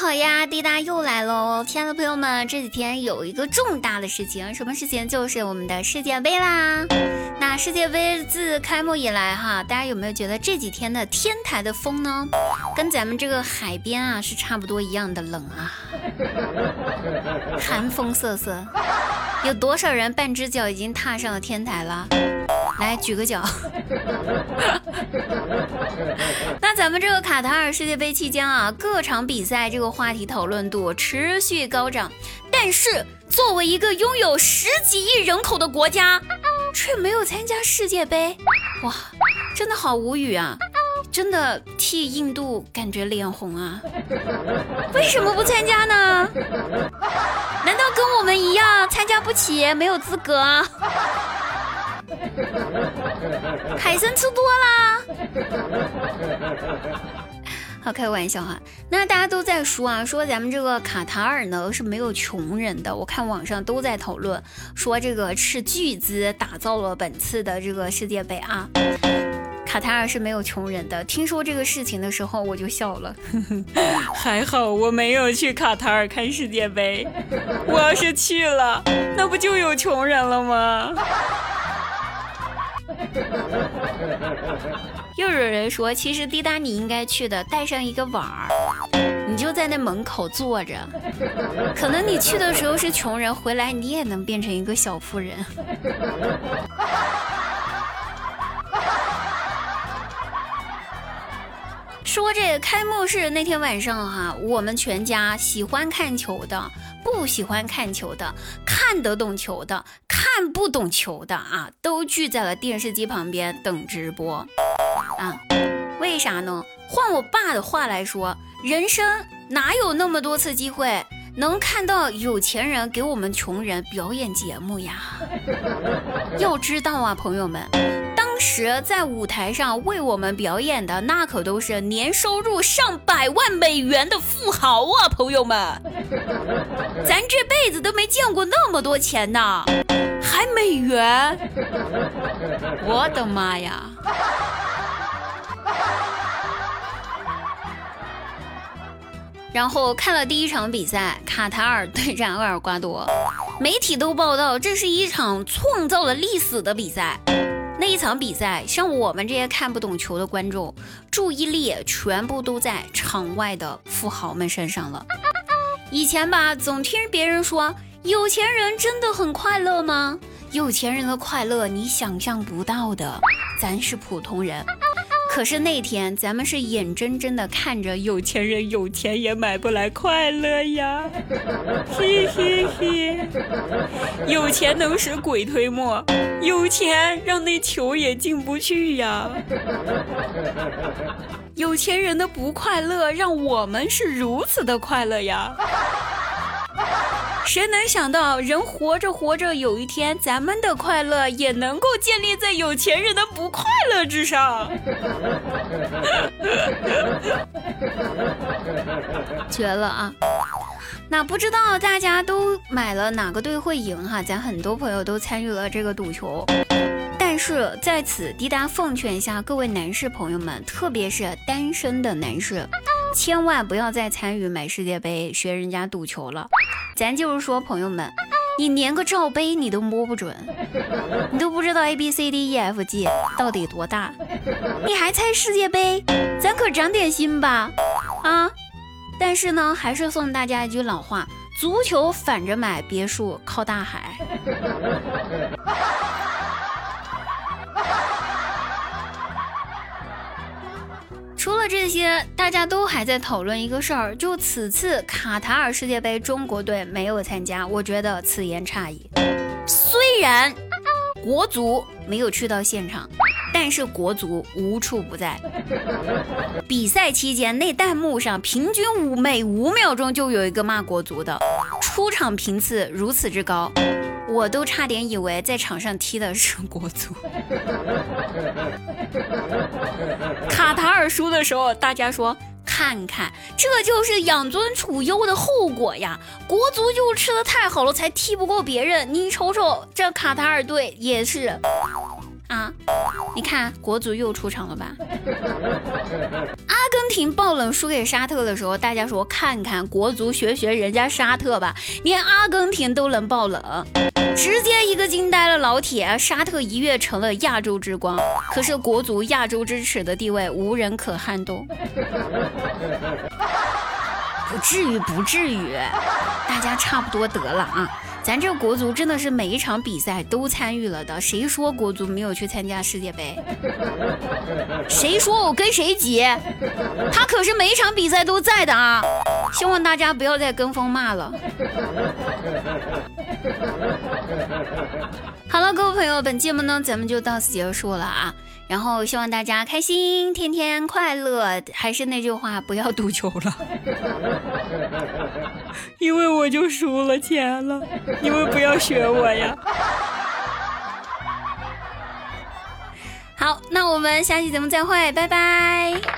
好呀，滴答又来喽！亲爱的朋友们，这几天有一个重大的事情，什么事情？就是我们的世界杯啦！那世界杯自开幕以来哈，大家有没有觉得这几天的天台的风呢，跟咱们这个海边啊是差不多一样的冷啊，寒风瑟瑟。有多少人半只脚已经踏上了天台了？来举个脚。那咱们这个卡塔尔世界杯期间啊，各场比赛这个话题讨论度持续高涨，但是作为一个拥有十几亿人口的国家，却没有参加世界杯，哇，真的好无语啊！真的替印度感觉脸红啊！为什么不参加呢？难道跟我们一样参加不起，没有资格？海参吃多啦，好开玩笑哈。那大家都在说啊，说咱们这个卡塔尔呢是没有穷人的。我看网上都在讨论，说这个斥巨资打造了本次的这个世界杯啊，卡塔尔是没有穷人的。听说这个事情的时候，我就笑了。还好我没有去卡塔尔看世界杯，我要是去了，那不就有穷人了吗？又有人说，其实滴答你应该去的，带上一个碗儿，你就在那门口坐着，可能你去的时候是穷人，回来你也能变成一个小富人。说这个开幕式那天晚上哈，我们全家喜欢看球的，不喜欢看球的，看得懂球的，看不懂球的啊，都聚在了电视机旁边等直播啊。为啥呢？换我爸的话来说，人生哪有那么多次机会能看到有钱人给我们穷人表演节目呀？要知道啊，朋友们。时在舞台上为我们表演的那可都是年收入上百万美元的富豪啊，朋友们，咱这辈子都没见过那么多钱呢，还美元，我的妈呀！然后看了第一场比赛，卡塔尔对战厄尔瓜多，媒体都报道这是一场创造了历史的比赛。那一场比赛，像我们这些看不懂球的观众，注意力全部都在场外的富豪们身上了。以前吧，总听别人说，有钱人真的很快乐吗？有钱人的快乐你想象不到的，咱是普通人。可是那天，咱们是眼睁睁的看着有钱人有钱也买不来快乐呀，嘿嘿嘿，有钱能使鬼推磨，有钱让那球也进不去呀。有钱人的不快乐，让我们是如此的快乐呀。谁能想到，人活着活着，有一天咱们的快乐也能够建立在有钱人的不快乐之上？绝了啊！那不知道大家都买了哪个队会赢哈？咱很多朋友都参与了这个赌球，但是在此，滴答奉劝一下各位男士朋友们，特别是单身的男士，千万不要再参与买世界杯、学人家赌球了。咱就是说，朋友们，你连个罩杯你都摸不准，你都不知道 A B C D E F G 到底多大，你还猜世界杯？咱可长点心吧，啊！但是呢，还是送大家一句老话：足球反着买，别墅靠大海。这些，大家都还在讨论一个事儿，就此次卡塔尔世界杯，中国队没有参加，我觉得此言差矣。虽然国足没有去到现场，但是国足无处不在。比赛期间，那弹幕上平均五每五秒钟就有一个骂国足的，出场频次如此之高。我都差点以为在场上踢的是国足。卡塔尔输的时候，大家说看看，这就是养尊处优的后果呀！国足就吃的太好了，才踢不过别人。你瞅瞅这卡塔尔队也是啊，你看国足又出场了吧？阿根廷爆冷输给沙特的时候，大家说看看国足学学人家沙特吧，连阿根廷都能爆冷，直接一个惊呆了老铁，沙特一跃成了亚洲之光。可是国足亚洲之耻的地位无人可撼动。不至于，不至于，大家差不多得了啊！咱这国足真的是每一场比赛都参与了的，谁说国足没有去参加世界杯？谁说我跟谁急？他可是每一场比赛都在的啊！希望大家不要再跟风骂了。好了，各位朋友，本节目呢咱们就到此结束了啊！然后希望大家开心，天天快乐。还是那句话，不要赌球了，因为我就输了钱了。你们不要学我呀。好，那我们下期节目再会，拜拜。